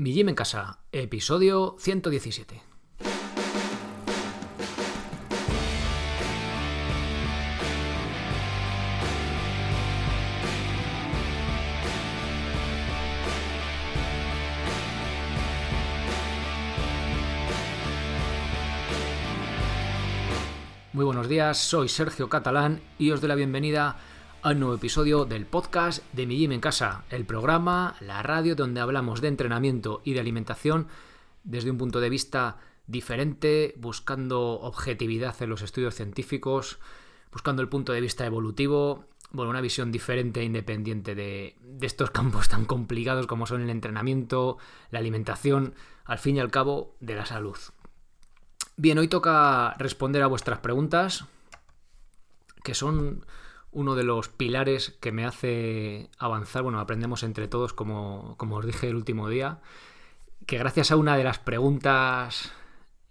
Mi Gym en Casa, episodio 117. Muy buenos días, soy Sergio Catalán y os doy la bienvenida a un nuevo episodio del podcast de Mi Gym en Casa, el programa, la radio donde hablamos de entrenamiento y de alimentación desde un punto de vista diferente, buscando objetividad en los estudios científicos, buscando el punto de vista evolutivo, bueno, una visión diferente e independiente de, de estos campos tan complicados como son el entrenamiento, la alimentación, al fin y al cabo, de la salud. Bien, hoy toca responder a vuestras preguntas, que son uno de los pilares que me hace avanzar, bueno, aprendemos entre todos, como, como os dije el último día, que gracias a una de las preguntas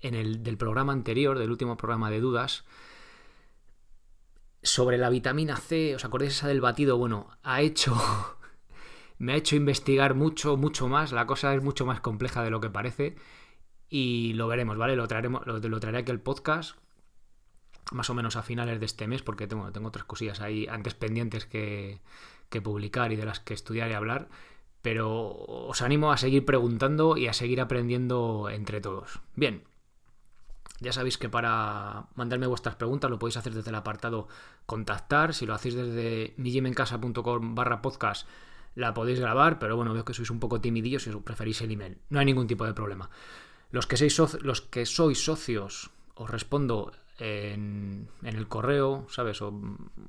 en el, del programa anterior, del último programa de dudas, sobre la vitamina C, ¿os acordáis esa del batido? Bueno, ha hecho, me ha hecho investigar mucho, mucho más, la cosa es mucho más compleja de lo que parece y lo veremos, ¿vale? Lo, traeremos, lo, lo traeré aquí al podcast más o menos a finales de este mes, porque tengo, tengo otras cosillas ahí antes pendientes que, que publicar y de las que estudiar y hablar. Pero os animo a seguir preguntando y a seguir aprendiendo entre todos. Bien, ya sabéis que para mandarme vuestras preguntas lo podéis hacer desde el apartado contactar. Si lo hacéis desde migimencasa.com barra podcast la podéis grabar, pero bueno, veo que sois un poco timidillos si os preferís el email. No hay ningún tipo de problema. Los que, sois, los que sois socios os respondo en, el correo, ¿sabes? O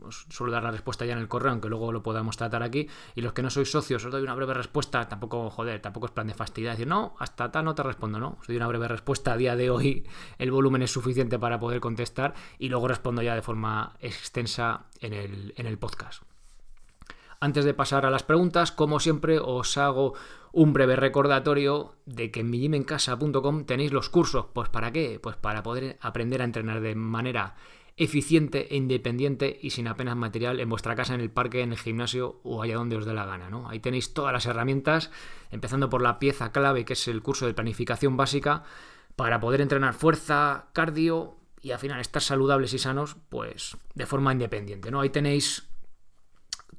suelo dar la respuesta ya en el correo, aunque luego lo podamos tratar aquí. Y los que no sois socios, os doy una breve respuesta. Tampoco, joder, tampoco es plan de fastidiar. Decir, no, hasta tal no te respondo, ¿no? Os doy una breve respuesta. A día de hoy el volumen es suficiente para poder contestar. Y luego respondo ya de forma extensa en el, en el podcast. Antes de pasar a las preguntas, como siempre, os hago un breve recordatorio de que en migimencasa.com tenéis los cursos. ¿Pues para qué? Pues para poder aprender a entrenar de manera eficiente e independiente y sin apenas material en vuestra casa, en el parque, en el gimnasio o allá donde os dé la gana. ¿no? Ahí tenéis todas las herramientas, empezando por la pieza clave que es el curso de planificación básica, para poder entrenar fuerza, cardio y al final estar saludables y sanos, pues de forma independiente. ¿no? Ahí tenéis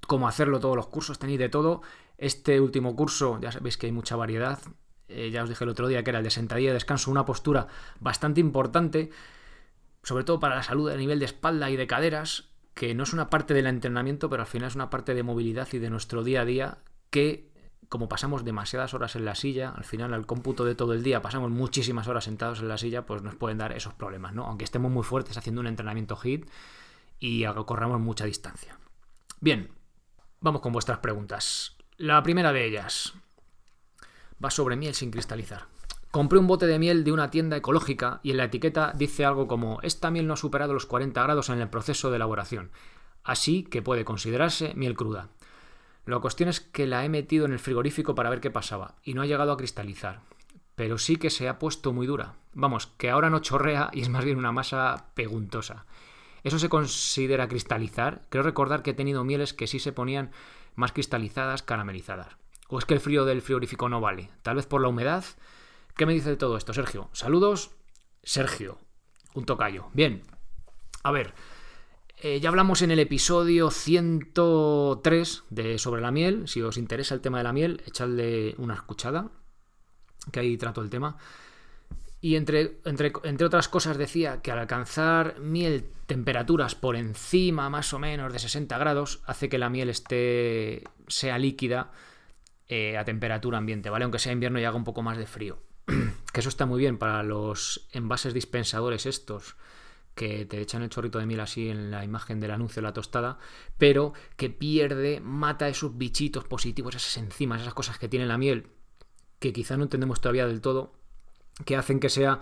cómo hacerlo todos los cursos, tenéis de todo. Este último curso, ya sabéis que hay mucha variedad. Eh, ya os dije el otro día que era el de sentadilla y descanso, una postura bastante importante, sobre todo para la salud a nivel de espalda y de caderas, que no es una parte del entrenamiento, pero al final es una parte de movilidad y de nuestro día a día que como pasamos demasiadas horas en la silla, al final al cómputo de todo el día pasamos muchísimas horas sentados en la silla, pues nos pueden dar esos problemas, ¿no? Aunque estemos muy fuertes haciendo un entrenamiento HIT y corramos mucha distancia. Bien, Vamos con vuestras preguntas. La primera de ellas va sobre miel sin cristalizar. Compré un bote de miel de una tienda ecológica y en la etiqueta dice algo como esta miel no ha superado los 40 grados en el proceso de elaboración, así que puede considerarse miel cruda. La cuestión es que la he metido en el frigorífico para ver qué pasaba y no ha llegado a cristalizar, pero sí que se ha puesto muy dura. Vamos, que ahora no chorrea y es más bien una masa peguntosa. ¿Eso se considera cristalizar? Creo recordar que he tenido mieles que sí se ponían más cristalizadas, caramelizadas. ¿O es que el frío del frigorífico no vale? Tal vez por la humedad. ¿Qué me dice de todo esto, Sergio? Saludos, Sergio. Un tocayo. Bien. A ver. Eh, ya hablamos en el episodio 103 de sobre la miel. Si os interesa el tema de la miel, echadle una escuchada. Que ahí trato el tema. Y entre, entre, entre, otras cosas decía que al alcanzar miel temperaturas por encima más o menos de 60 grados hace que la miel esté sea líquida eh, a temperatura ambiente, ¿vale? Aunque sea invierno y haga un poco más de frío. que eso está muy bien para los envases dispensadores estos que te echan el chorrito de miel así en la imagen del anuncio de la tostada, pero que pierde, mata esos bichitos positivos, esas enzimas, esas cosas que tiene la miel, que quizá no entendemos todavía del todo, que hacen que sea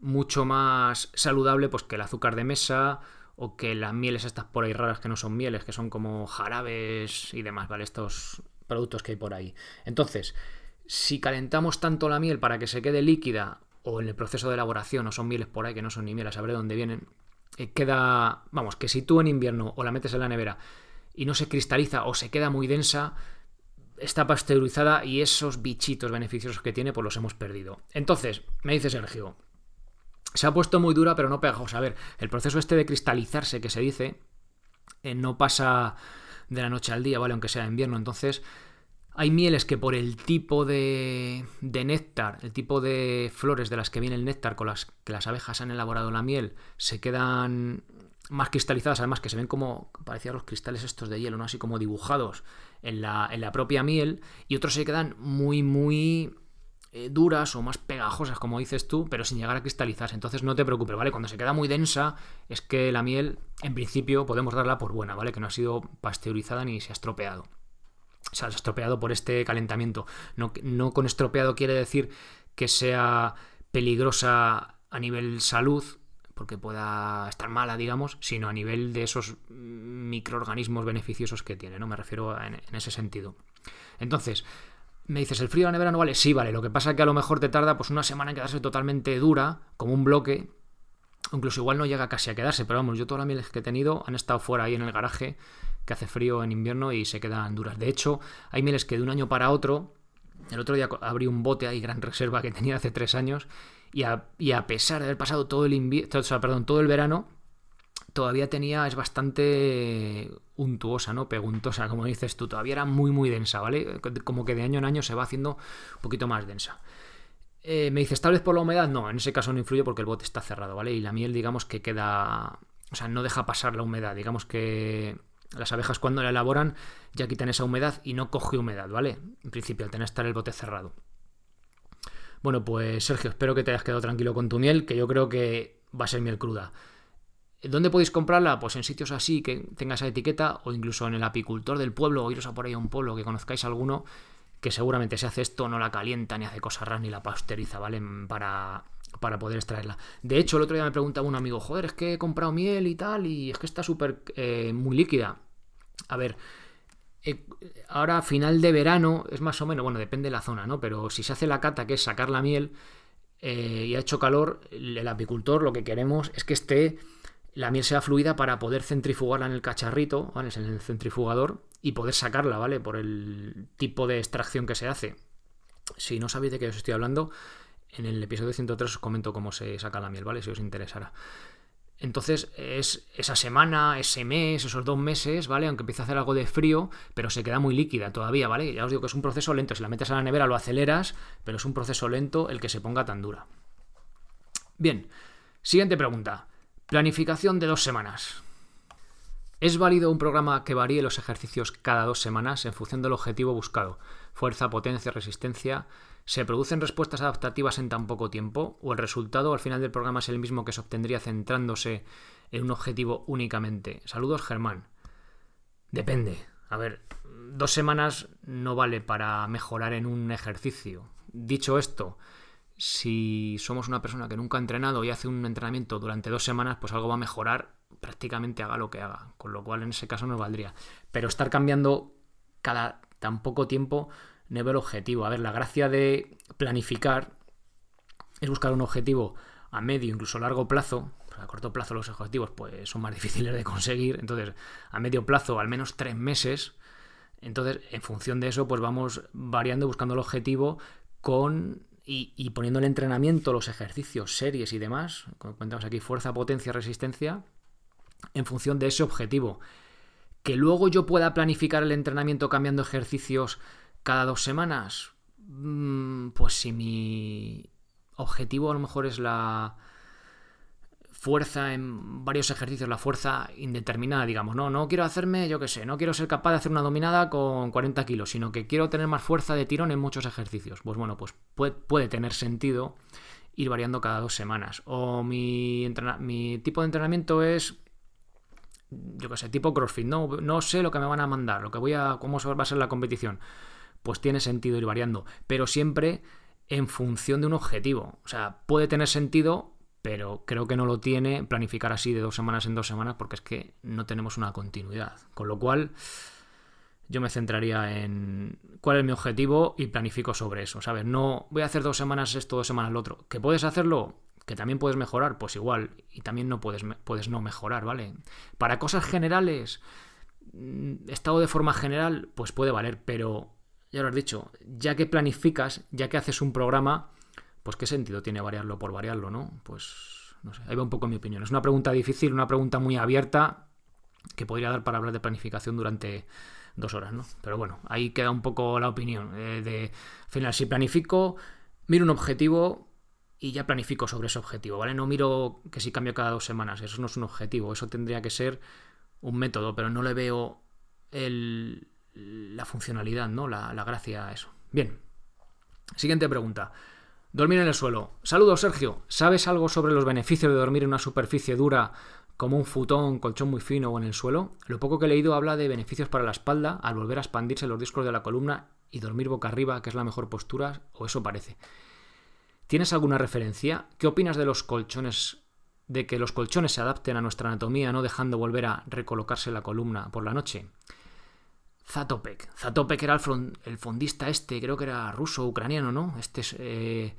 mucho más saludable pues, que el azúcar de mesa o que las mieles estas por ahí raras que no son mieles, que son como jarabes y demás, ¿vale? Estos productos que hay por ahí. Entonces, si calentamos tanto la miel para que se quede líquida o en el proceso de elaboración o son mieles por ahí que no son ni miel, a saber dónde vienen, eh, queda, vamos, que si tú en invierno o la metes en la nevera y no se cristaliza o se queda muy densa, está pasteurizada y esos bichitos beneficiosos que tiene, pues los hemos perdido. Entonces, me dice Sergio, se ha puesto muy dura, pero no pegajosa. A ver, el proceso este de cristalizarse que se dice, eh, no pasa de la noche al día, ¿vale? Aunque sea invierno. Entonces, hay mieles que por el tipo de, de, néctar, el tipo de flores de las que viene el néctar con las que las abejas han elaborado la miel, se quedan más cristalizadas, además que se ven como parecían los cristales estos de hielo, ¿no? Así como dibujados en la, en la propia miel, y otros se quedan muy, muy eh, duras o más pegajosas, como dices tú, pero sin llegar a cristalizarse. Entonces no te preocupes, ¿vale? Cuando se queda muy densa, es que la miel, en principio, podemos darla por buena, ¿vale? Que no ha sido pasteurizada ni se ha estropeado. O sea, se ha estropeado por este calentamiento. No, no con estropeado quiere decir que sea peligrosa a nivel salud, porque pueda estar mala, digamos, sino a nivel de esos microorganismos beneficiosos que tiene, ¿no? Me refiero en, ese sentido. Entonces, me dices, ¿el frío de la nevera no vale? Sí, vale. Lo que pasa es que a lo mejor te tarda pues una semana en quedarse totalmente dura, como un bloque. Incluso igual no llega casi a quedarse, pero vamos, yo todas las mieles que he tenido han estado fuera ahí en el garaje, que hace frío en invierno y se quedan duras. De hecho, hay mieles que de un año para otro, el otro día abrí un bote ahí, gran reserva que tenía hace tres años, y a, pesar de haber pasado todo el invierno, o sea, perdón, todo el verano, todavía tenía, es bastante untuosa, ¿no? Peguntosa, como dices tú, todavía era muy, muy densa, ¿vale? Como que de año en año se va haciendo un poquito más densa. Eh, me dices, tal vez por la humedad, no, en ese caso no influye porque el bote está cerrado, ¿vale? Y la miel, digamos que queda, o sea, no deja pasar la humedad, digamos que las abejas cuando la elaboran ya quitan esa humedad y no coge humedad, ¿vale? En principio, al tener estar el bote cerrado. Bueno, pues Sergio, espero que te hayas quedado tranquilo con tu miel, que yo creo que va a ser miel cruda. ¿Dónde podéis comprarla? Pues en sitios así que tenga esa etiqueta o incluso en el apicultor del pueblo o iros a por ahí a un pueblo que conozcáis alguno que seguramente se hace esto, no la calienta ni hace cosas raras ni la pasteuriza, ¿vale? Para, para poder extraerla. De hecho, el otro día me preguntaba un amigo, joder, es que he comprado miel y tal y es que está súper eh, muy líquida. A ver, ahora a final de verano es más o menos, bueno, depende de la zona, ¿no? Pero si se hace la cata, que es sacar la miel eh, y ha hecho calor, el apicultor lo que queremos es que esté la miel sea fluida para poder centrifugarla en el cacharrito, ¿vale? En el centrifugador y poder sacarla, ¿vale? Por el tipo de extracción que se hace. Si no sabéis de qué os estoy hablando, en el episodio 103 os comento cómo se saca la miel, ¿vale? Si os interesara. Entonces es esa semana, ese mes, esos dos meses, ¿vale? Aunque empieza a hacer algo de frío, pero se queda muy líquida todavía, ¿vale? Ya os digo que es un proceso lento. Si la metes a la nevera lo aceleras, pero es un proceso lento el que se ponga tan dura. Bien, siguiente pregunta. Planificación de dos semanas. ¿Es válido un programa que varíe los ejercicios cada dos semanas en función del objetivo buscado? Fuerza, potencia, resistencia. ¿Se producen respuestas adaptativas en tan poco tiempo? ¿O el resultado al final del programa es el mismo que se obtendría centrándose en un objetivo únicamente? Saludos, Germán. Depende. A ver, dos semanas no vale para mejorar en un ejercicio. Dicho esto, si somos una persona que nunca ha entrenado y hace un entrenamiento durante dos semanas, pues algo va a mejorar prácticamente haga lo que haga, con lo cual en ese caso nos valdría. Pero estar cambiando cada tan poco tiempo no veo el objetivo. A ver, la gracia de planificar es buscar un objetivo a medio, incluso largo plazo. a corto plazo los objetivos pues son más difíciles de conseguir. Entonces, a medio plazo, al menos tres meses. Entonces, en función de eso, pues vamos variando, buscando el objetivo con y, poniendo el entrenamiento, los ejercicios, series y demás, como cuentamos aquí, fuerza, potencia, resistencia, en función de ese objetivo. Que luego yo pueda planificar el entrenamiento cambiando ejercicios cada dos semanas, mm, pues si mi objetivo a lo mejor es la, fuerza en varios ejercicios, la fuerza indeterminada, digamos, no, no quiero hacerme, yo qué sé, no quiero ser capaz de hacer una dominada con 40 kilos, sino que quiero tener más fuerza de tirón en muchos ejercicios. Pues bueno, pues puede, tener sentido ir variando cada dos semanas. O mi, mi tipo de entrenamiento es, yo qué sé, tipo CrossFit, no, no sé lo que me van a mandar, lo que voy a, cómo va a ser la competición. Pues tiene sentido ir variando, pero siempre en función de un objetivo. O sea, puede tener sentido pero creo que no lo tiene planificar así de dos semanas en dos semanas porque es que no tenemos una continuidad. Con lo cual, yo me centraría en cuál es mi objetivo y planifico sobre eso, ¿sabes? No voy a hacer dos semanas esto, dos semanas lo otro. ¿Que puedes hacerlo? ¿Que también puedes mejorar? Pues igual. Y también no puedes, puedes no mejorar, ¿vale? Para cosas generales, mm, estado de forma general, pues puede valer, pero ya lo has dicho, ya que planificas, ya que haces un programa, pues qué sentido tiene variarlo por variarlo, ¿no? Pues no sé, ahí va un poco mi opinión. Es una pregunta difícil, una pregunta muy abierta que podría dar para hablar de planificación durante dos horas, ¿no? Pero bueno, ahí queda un poco la opinión. Eh, de, al final, si planifico, miro un objetivo y ya planifico sobre ese objetivo, ¿vale? No miro que si cambio cada dos semanas, eso no es un objetivo, eso tendría que ser un método, pero no le veo el, la funcionalidad, ¿no? La, la gracia a eso. Bien. Siguiente pregunta. Dormir en el suelo. Saludos, Sergio. ¿Sabes algo sobre los beneficios de dormir en una superficie dura como un futón, colchón muy fino o en el suelo? Lo poco que he leído habla de beneficios para la espalda al volver a expandirse los discos de la columna y dormir boca arriba, que es la mejor postura, o eso parece. ¿Tienes alguna referencia? ¿Qué opinas de los colchones de que los colchones se adapten a nuestra anatomía, no dejando volver a recolocarse la columna por la noche? Zatopek. Zatopek era el, fondista este, creo que era ruso, ucraniano, ¿no? Este eh,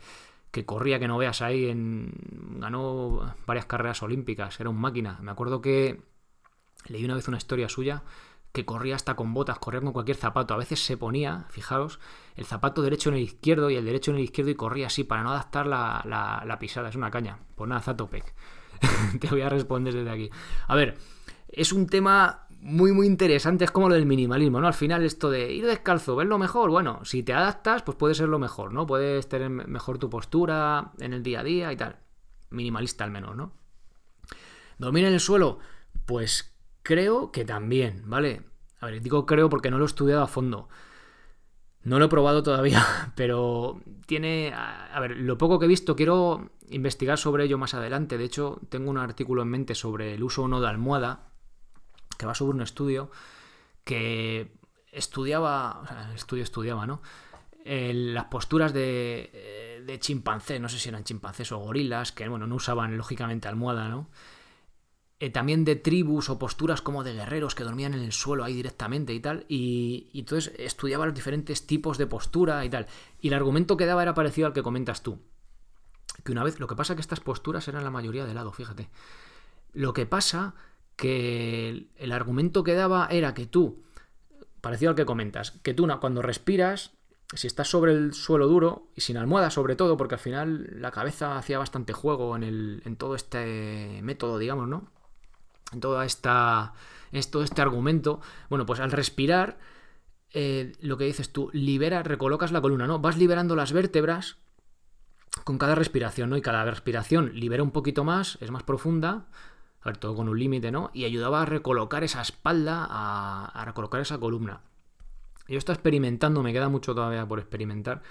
que corría, que no veas ahí, en, ganó varias carreras olímpicas, era un máquina. Me acuerdo que leí una vez una historia suya que corría hasta con botas, corría con cualquier zapato. A veces se ponía, fijaros, el zapato derecho en el izquierdo y el derecho en el izquierdo y corría así para no adaptar la, la pisada. Es una caña. Pues nada, Zatopek. Te voy a responder desde aquí. A ver, es un tema muy, muy interesante. Es como lo del minimalismo, ¿no? Al final, esto de ir descalzo, ¿ves lo mejor? Bueno, si te adaptas, pues puede ser lo mejor, ¿no? Puedes tener mejor tu postura en el día a día y tal. Minimalista al menos, ¿no? Dormir en el suelo, pues creo que también, ¿vale? A ver, digo creo porque no lo he estudiado a fondo. No lo he probado todavía, pero tiene... A ver, lo poco que he visto, quiero investigar sobre ello más adelante. De hecho, tengo un artículo en mente sobre el uso o no de almohada que va sobre un estudio que estudiaba, o sea, el estudio estudiaba, ¿no? las posturas de, de chimpancés, no sé si eran chimpancés o gorilas, que bueno, no usaban lógicamente almohada, ¿no? Eh, también de tribus o posturas como de guerreros que dormían en el suelo ahí directamente y tal. Y, entonces estudiaba los diferentes tipos de postura y tal. Y el argumento que daba era parecido al que comentas tú. Que una vez, lo que pasa que estas posturas eran la mayoría de lado, fíjate. Lo que pasa que el, argumento que daba era que tú, parecido al que comentas, que tú cuando respiras, si estás sobre el suelo duro y sin almohada sobre todo, porque al final la cabeza hacía bastante juego en, el, en todo este método, digamos, ¿no? Toda esta, todo este argumento, bueno, pues al respirar, eh, lo que dices tú, libera, recolocas la columna, ¿no? Vas liberando las vértebras con cada respiración, ¿no? Y cada respiración libera un poquito más, es más profunda, a ver, todo con un límite, ¿no? Y ayudaba a recolocar esa espalda, a, recolocar esa columna. Yo estoy experimentando, me queda mucho todavía por experimentar,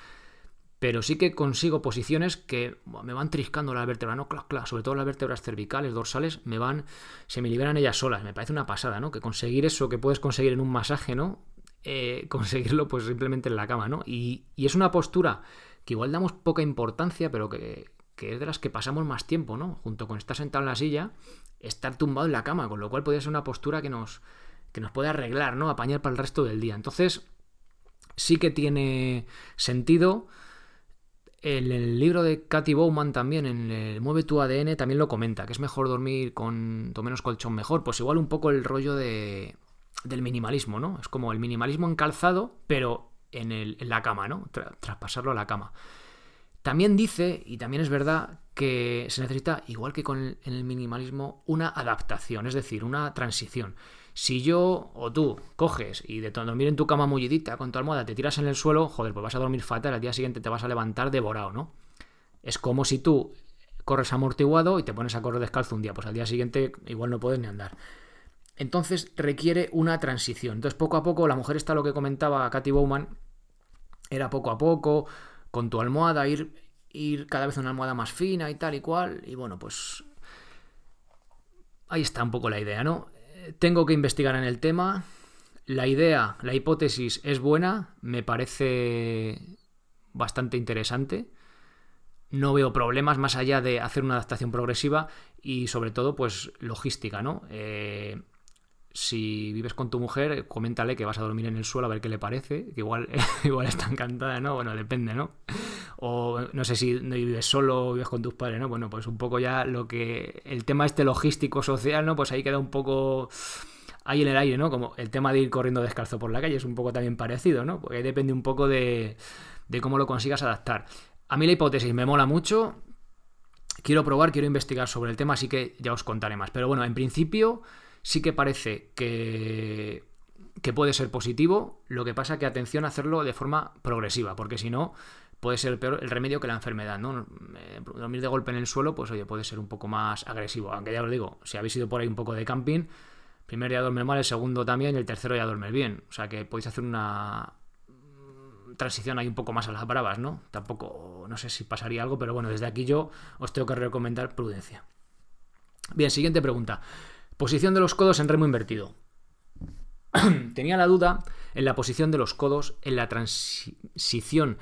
pero sí que consigo posiciones que me van triscando las vértebras, ¿no? Clac, clac, sobre todo las vértebras cervicales, dorsales, me van, se me liberan ellas solas, me parece una pasada, ¿no? Que conseguir eso que puedes conseguir en un masaje, ¿no? Eh, conseguirlo pues simplemente en la cama, ¿no? Y, y es una postura que igual damos poca importancia, pero que, que es de las que pasamos más tiempo, ¿no? Junto con estar sentado en la silla, estar tumbado en la cama, con lo cual podría ser una postura que nos, que nos puede arreglar, ¿no? Apañar para el resto del día. Entonces, sí que tiene sentido. En el libro de Cathy Bowman también, en el Mueve tu ADN, también lo comenta, que es mejor dormir con tu menos colchón mejor. Pues igual un poco el rollo de, del minimalismo, ¿no? Es como el minimalismo encalzado, pero en, el, en la cama, ¿no? traspasarlo a la cama. También dice, y también es verdad, que se necesita, igual que con el, el minimalismo, una adaptación, es decir, una transición. Si yo o tú coges y de dormir en tu cama mullidita con tu almohada te tiras en el suelo, joder, pues vas a dormir fatal, al día siguiente te vas a levantar devorado, ¿no? Es como si tú corres amortiguado y te pones a correr descalzo un día, pues al día siguiente igual no puedes ni andar. Entonces requiere una transición. Entonces poco a poco, la mujer está lo que comentaba Katy Bowman, era poco a poco, con tu almohada, ir, ir cada vez a una almohada más fina y tal y cual. Y bueno, pues ahí está un poco la idea, ¿no? Tengo que investigar en el tema. La idea, la hipótesis es buena, me parece bastante interesante. No veo problemas más allá de hacer una adaptación progresiva y sobre todo pues logística, ¿no? Eh, si vives con tu mujer, coméntale que vas a dormir en el suelo a ver qué le parece, que igual, igual está encantada, ¿no? Bueno, depende, ¿no? O no sé si vives solo o vives con tus padres, ¿no? Bueno, pues un poco ya lo que... El tema este logístico social, ¿no? Pues ahí queda un poco ahí en el aire, ¿no? Como el tema de ir corriendo descalzo por la calle es un poco también parecido, ¿no? Porque depende un poco de, de cómo lo consigas adaptar. A mí la hipótesis me mola mucho. Quiero probar, quiero investigar sobre el tema, así que ya os contaré más. Pero bueno, en principio sí que parece que, que puede ser positivo. Lo que pasa que atención a hacerlo de forma progresiva, porque si no, puede ser peor el remedio que la enfermedad, ¿no? Eh, dormir de golpe en el suelo, pues oye, puede ser un poco más agresivo. Aunque ya os digo, si habéis ido por ahí un poco de camping, primer día duerme mal, el segundo también, el tercero ya duerme bien. O sea que podéis hacer una transición ahí un poco más a las bravas, ¿no? Tampoco, no sé si pasaría algo, pero bueno, desde aquí yo os tengo que recomendar prudencia. Bien, siguiente pregunta. Posición de los codos en remo invertido. Tenía la duda en la posición de los codos en la transición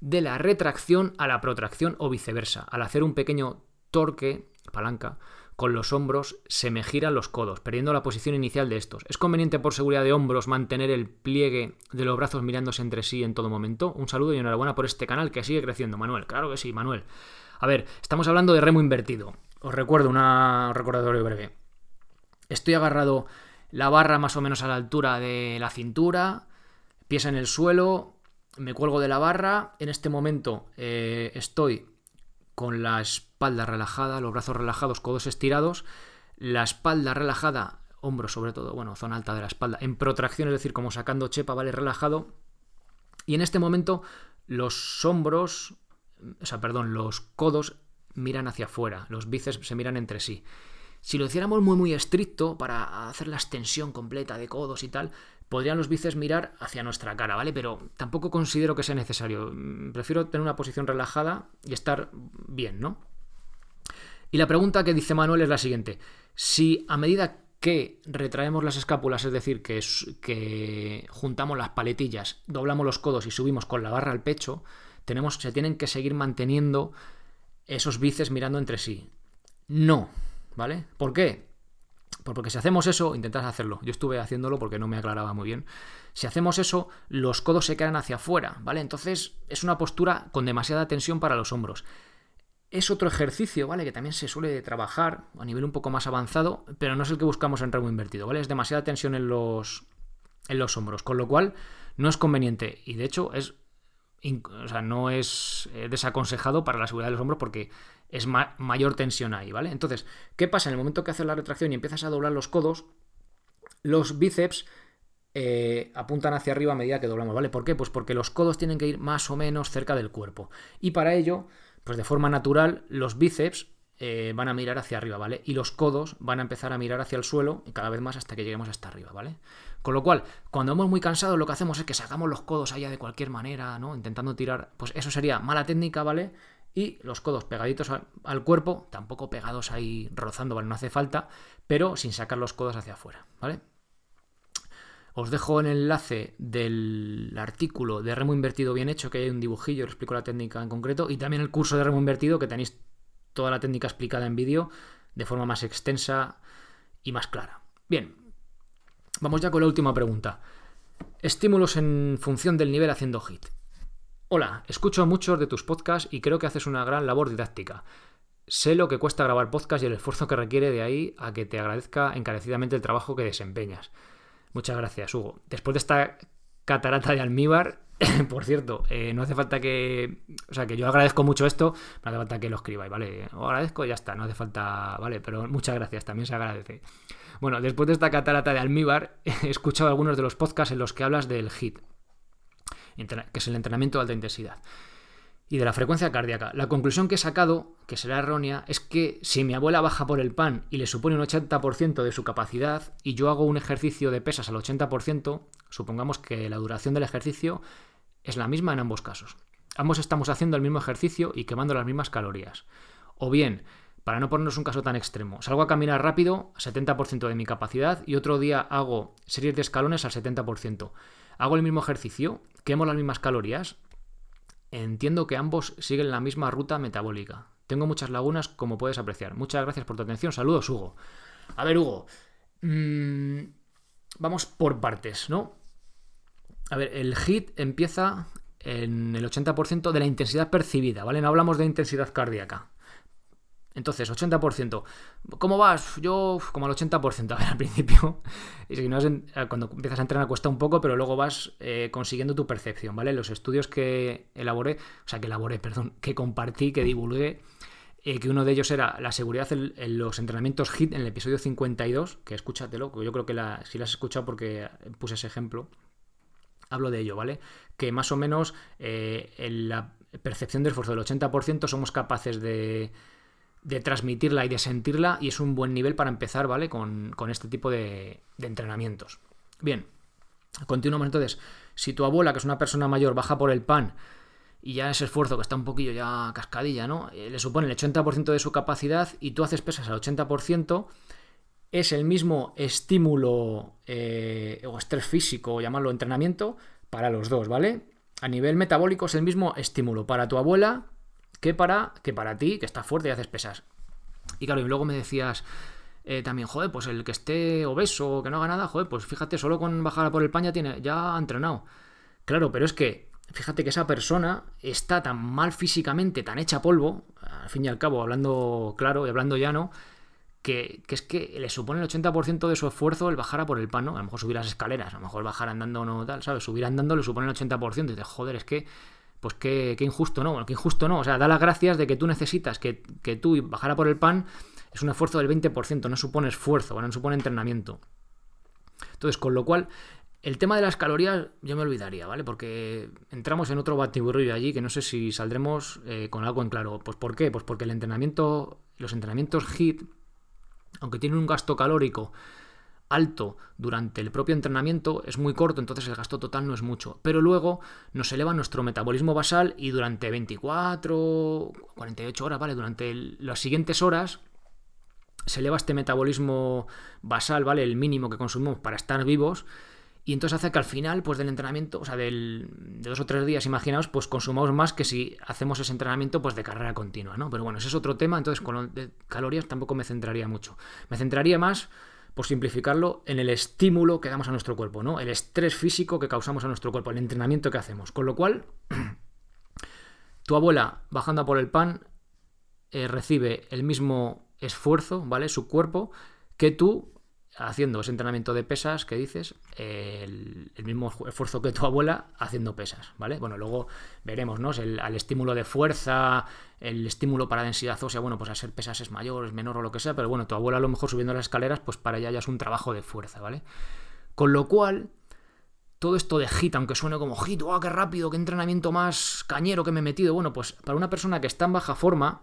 de la retracción a la protracción o viceversa. Al hacer un pequeño torque, palanca, con los hombros se me giran los codos, perdiendo la posición inicial de estos. ¿Es conveniente por seguridad de hombros mantener el pliegue de los brazos mirándose entre sí en todo momento? Un saludo y enhorabuena por este canal que sigue creciendo, Manuel. Claro que sí, Manuel. A ver, estamos hablando de remo invertido. Os recuerdo una, un recordatorio breve. Estoy agarrado la barra más o menos a la altura de la cintura, pies en el suelo, me cuelgo de la barra, en este momento eh, estoy con la espalda relajada, los brazos relajados, codos estirados, la espalda relajada, hombros sobre todo, bueno, zona alta de la espalda, en protracción, es decir, como sacando chepa, ¿vale? Relajado. Y en este momento los hombros, o sea, perdón, los codos miran hacia afuera, los bíceps se miran entre sí. Si lo hiciéramos muy muy estricto para hacer la extensión completa de codos y tal, podrían los bíceps mirar hacia nuestra cara, ¿vale? Pero tampoco considero que sea necesario. Mm, prefiero tener una posición relajada y estar bien, ¿no? Y la pregunta que dice Manuel es la siguiente. Si a medida que retraemos las escápulas, es decir, que, juntamos las paletillas, doblamos los codos y subimos con la barra al pecho, tenemos, se tienen que seguir manteniendo esos bíceps mirando entre sí. No, ¿vale? ¿Por qué? Pues porque si hacemos eso, intentad hacerlo. Yo estuve haciéndolo porque no me aclaraba muy bien. Si hacemos eso, los codos se quedan hacia afuera, ¿vale? Entonces es una postura con demasiada tensión para los hombros. Es otro ejercicio, ¿vale? Que también se suele trabajar a nivel un poco más avanzado, pero no es el que buscamos en remo invertido, ¿vale? Es demasiada tensión en los, en los hombros, con lo cual no es conveniente. Y de hecho es o sea, no es eh, desaconsejado para la seguridad de los hombros porque es mayor tensión ahí, ¿vale? Entonces, ¿qué pasa? En el momento que haces la retracción y empiezas a doblar los codos, los bíceps eh, apuntan hacia arriba a medida que doblamos, ¿vale? ¿Por qué? Pues porque los codos tienen que ir más o menos cerca del cuerpo. Y para ello, pues de forma natural, los bíceps eh, van a mirar hacia arriba, ¿vale? Y los codos van a empezar a mirar hacia el suelo y cada vez más hasta que lleguemos hasta arriba, ¿vale? Con lo cual, cuando vamos muy cansados, lo que hacemos es que sacamos los codos allá de cualquier manera, ¿no? Intentando tirar, pues eso sería mala técnica, ¿vale? y los codos pegaditos al, cuerpo, tampoco pegados ahí rozando, ¿vale? No hace falta, pero sin sacar los codos hacia afuera, ¿vale? Os dejo el enlace del artículo de remo invertido bien hecho, que hay un dibujillo, os explico la técnica en concreto, y también el curso de remo invertido, que tenéis toda la técnica explicada en vídeo de forma más extensa y más clara. Bien, vamos ya con la última pregunta. Estímulos en función del nivel haciendo hit. Hola, escucho muchos de tus podcasts y creo que haces una gran labor didáctica. Sé lo que cuesta grabar podcast y el esfuerzo que requiere de ahí a que te agradezca encarecidamente el trabajo que desempeñas. Muchas gracias, Hugo. Después de esta catarata de almíbar, por cierto, eh, no hace falta que. O sea, que yo agradezco mucho esto, no hace falta que lo escribáis, ¿vale? Os agradezco y ya está, no hace falta. ¿Vale? Pero muchas gracias, también se agradece. Bueno, después de esta catarata de almíbar, he escuchado algunos de los podcasts en los que hablas del HIT, que es el entrenamiento de alta intensidad, y de la frecuencia cardíaca. La conclusión que he sacado, que será errónea, es que si mi abuela baja por el pan y le supone un 80% de su capacidad y yo hago un ejercicio de pesas al 80%, supongamos que la duración del ejercicio es la misma en ambos casos. Ambos estamos haciendo el mismo ejercicio y quemando las mismas calorías. O bien, para no ponernos un caso tan extremo, salgo a caminar rápido a 70% de mi capacidad y otro día hago series de escalones al 70%. Hago el mismo ejercicio, quemo las mismas calorías, entiendo que ambos siguen la misma ruta metabólica. Tengo muchas lagunas, como puedes apreciar. Muchas gracias por tu atención. Saludos, Hugo. A ver, Hugo. Mm, vamos por partes, ¿no? A ver, el HIT empieza en el 80% de la intensidad percibida, ¿vale? No hablamos de intensidad cardíaca. Entonces, 80%. ¿Cómo vas? Yo como al 80%. A ver, al principio, y si no cuando empiezas a entrenar cuesta un poco, pero luego vas eh, consiguiendo tu percepción, ¿vale? Los estudios que elaboré, o sea, que elaboré, perdón, que compartí, que divulgué, eh, que uno de ellos era la seguridad en, los entrenamientos HIT en el episodio 52, que escúchatelo, que yo creo que la, si lo has escuchado porque puse ese ejemplo, hablo de ello, ¿vale? Que más o menos eh, en la percepción del esfuerzo del 80% somos capaces de, de, transmitirla y de sentirla y es un buen nivel para empezar, ¿vale? Con, este tipo de, de entrenamientos. Bien, continuamos entonces. Si tu abuela, que es una persona mayor, baja por el pan, y ya ese esfuerzo que está un poquillo ya cascadilla, ¿no? Eh, le supone el 80% de su capacidad y tú haces pesas al 80%, es el mismo estímulo eh, o estrés físico, o llamarlo entrenamiento, para los dos, ¿vale? A nivel metabólico es el mismo estímulo para tu abuela que para, que para ti, que está fuerte y haces pesas. Y claro, y luego me decías eh, también, joder, pues el que esté obeso que no haga nada, joder, pues fíjate, solo con bajar por el pan ya, tiene, ya ha entrenado. Claro, pero es que fíjate que esa persona está tan mal físicamente, tan hecha polvo, al fin y al cabo, hablando claro y hablando llano, que, es que le supone el 80% de su esfuerzo el bajar por el pan, ¿no? A lo mejor subir las escaleras, a lo mejor bajar andando no tal, ¿sabes? Subir andando le supone el 80% y te joder, es que pues qué, injusto, ¿no? Bueno, qué injusto no. O sea, da las gracias de que tú necesitas que, que tú bajar a por el pan es un esfuerzo del 20%, no supone esfuerzo, no supone entrenamiento. Entonces, con lo cual, el tema de las calorías yo me olvidaría, ¿vale? Porque entramos en otro batiburrillo allí que no sé si saldremos eh, con algo en claro. Pues ¿por qué? Pues porque el entrenamiento, los entrenamientos HIT, aunque tienen un gasto calórico alto durante el propio entrenamiento, es muy corto, entonces el gasto total no es mucho. Pero luego nos eleva nuestro metabolismo basal y durante 24, 48 horas, ¿vale? Durante las siguientes horas se eleva este metabolismo basal, ¿vale? El mínimo que consumimos para estar vivos y entonces hace que al final, pues del entrenamiento, o sea, del, de dos o tres días, imaginaos, pues consumamos más que si hacemos ese entrenamiento pues de carrera continua, ¿no? Pero bueno, ese es otro tema, entonces con de calorías tampoco me centraría mucho. Me centraría más, por simplificarlo, en el estímulo que damos a nuestro cuerpo, ¿no? El estrés físico que causamos a nuestro cuerpo, el entrenamiento que hacemos. Con lo cual, tu abuela bajando por el pan eh, recibe el mismo esfuerzo, ¿vale? Su cuerpo, que tú haciendo ese entrenamiento de pesas que dices, el, mismo esfuerzo que tu abuela haciendo pesas, ¿vale? Bueno, luego veremos, ¿no? El, estímulo de fuerza, el estímulo para densidad ósea, bueno, pues a ser pesas es mayor, es menor o lo que sea, pero bueno, tu abuela a lo mejor subiendo las escaleras, pues para ella ya es un trabajo de fuerza, ¿vale? Con lo cual, todo esto de hit, aunque suene como hit, ¡oh, qué rápido, qué entrenamiento más cañero que me he metido! Bueno, pues para una persona que está en baja forma,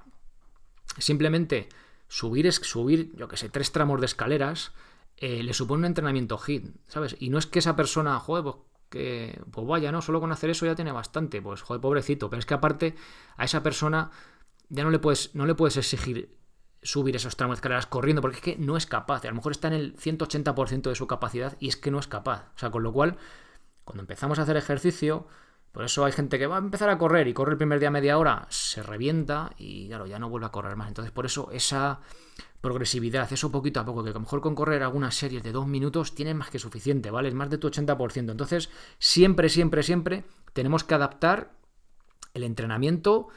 simplemente subir, subir, yo que sé, tres tramos de escaleras, eh, le supone un entrenamiento hit, ¿sabes? Y no es que esa persona, joder, pues que, pues vaya, ¿no? Solo con hacer eso ya tiene bastante, pues joder, pobrecito, pero es que aparte a esa persona ya no le puedes, no le puedes exigir subir esos tramos de escaleras corriendo, porque es que no es capaz, a lo mejor está en el 180% de su capacidad y es que no es capaz. O sea, con lo cual, cuando empezamos a hacer ejercicio, por eso hay gente que va a empezar a correr y corre el primer día media hora, se revienta y claro, ya no vuelve a correr más. Entonces, por eso esa progresividad, eso poquito a poco, que a lo mejor con correr algunas series de dos minutos tiene más que suficiente, ¿vale? Es más de tu 80%. Entonces, siempre, siempre, siempre tenemos que adaptar el entrenamiento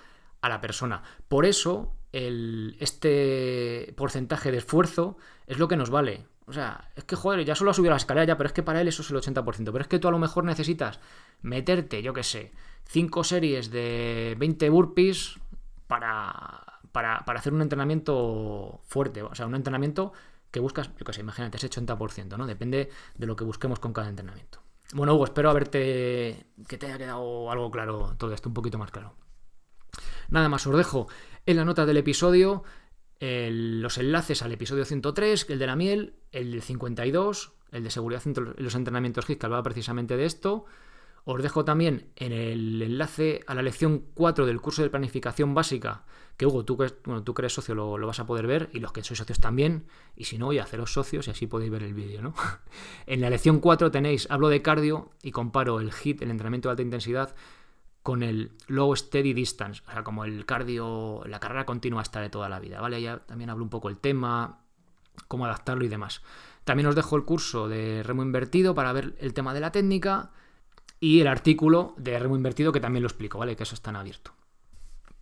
a la persona. Por eso, el, este porcentaje de esfuerzo es lo que nos vale. O sea, es que, joder, ya solo ha subido la escalera ya, pero es que para él eso es el 80%. Pero es que tú a lo mejor necesitas meterte, yo qué sé, 5 series de 20 burpees para para, hacer un entrenamiento fuerte, o sea, un entrenamiento que buscas, yo qué sé, imagínate, ese 80%, ¿no? Depende de lo que busquemos con cada entrenamiento. Bueno, Hugo, espero haberte, que te haya quedado algo claro todo esto, un poquito más claro. Nada más, os dejo en la nota del episodio los enlaces al episodio 103, el de la miel, el del 52, el de seguridad en los entrenamientos HIT, que hablaba precisamente de esto. Os dejo también en el enlace a la lección 4 del curso de planificación básica, que Hugo, tú que, bueno, tú eres socio lo, vas a poder ver, y los que sois socios también, y si no, voy a haceros socios y así podéis ver el vídeo, ¿no? en la lección 4 tenéis, hablo de cardio y comparo el HIT, el entrenamiento de alta intensidad, con el low steady distance, o sea, como el cardio, la carrera continua hasta de toda la vida, ¿vale? Ya también hablo un poco el tema, cómo adaptarlo y demás. También os dejo el curso de remo invertido para ver el tema de la técnica y el artículo de remo invertido que también lo explico, ¿vale? Que eso está en abierto.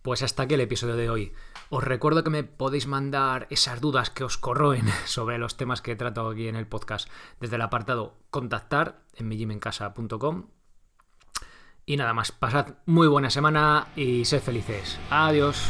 Pues hasta aquí el episodio de hoy. Os recuerdo que me podéis mandar esas dudas que os corroen sobre los temas que trato aquí en el podcast desde el apartado contactar en mijimencasa.com y nada más, pasad muy buena semana y sed felices. Adiós.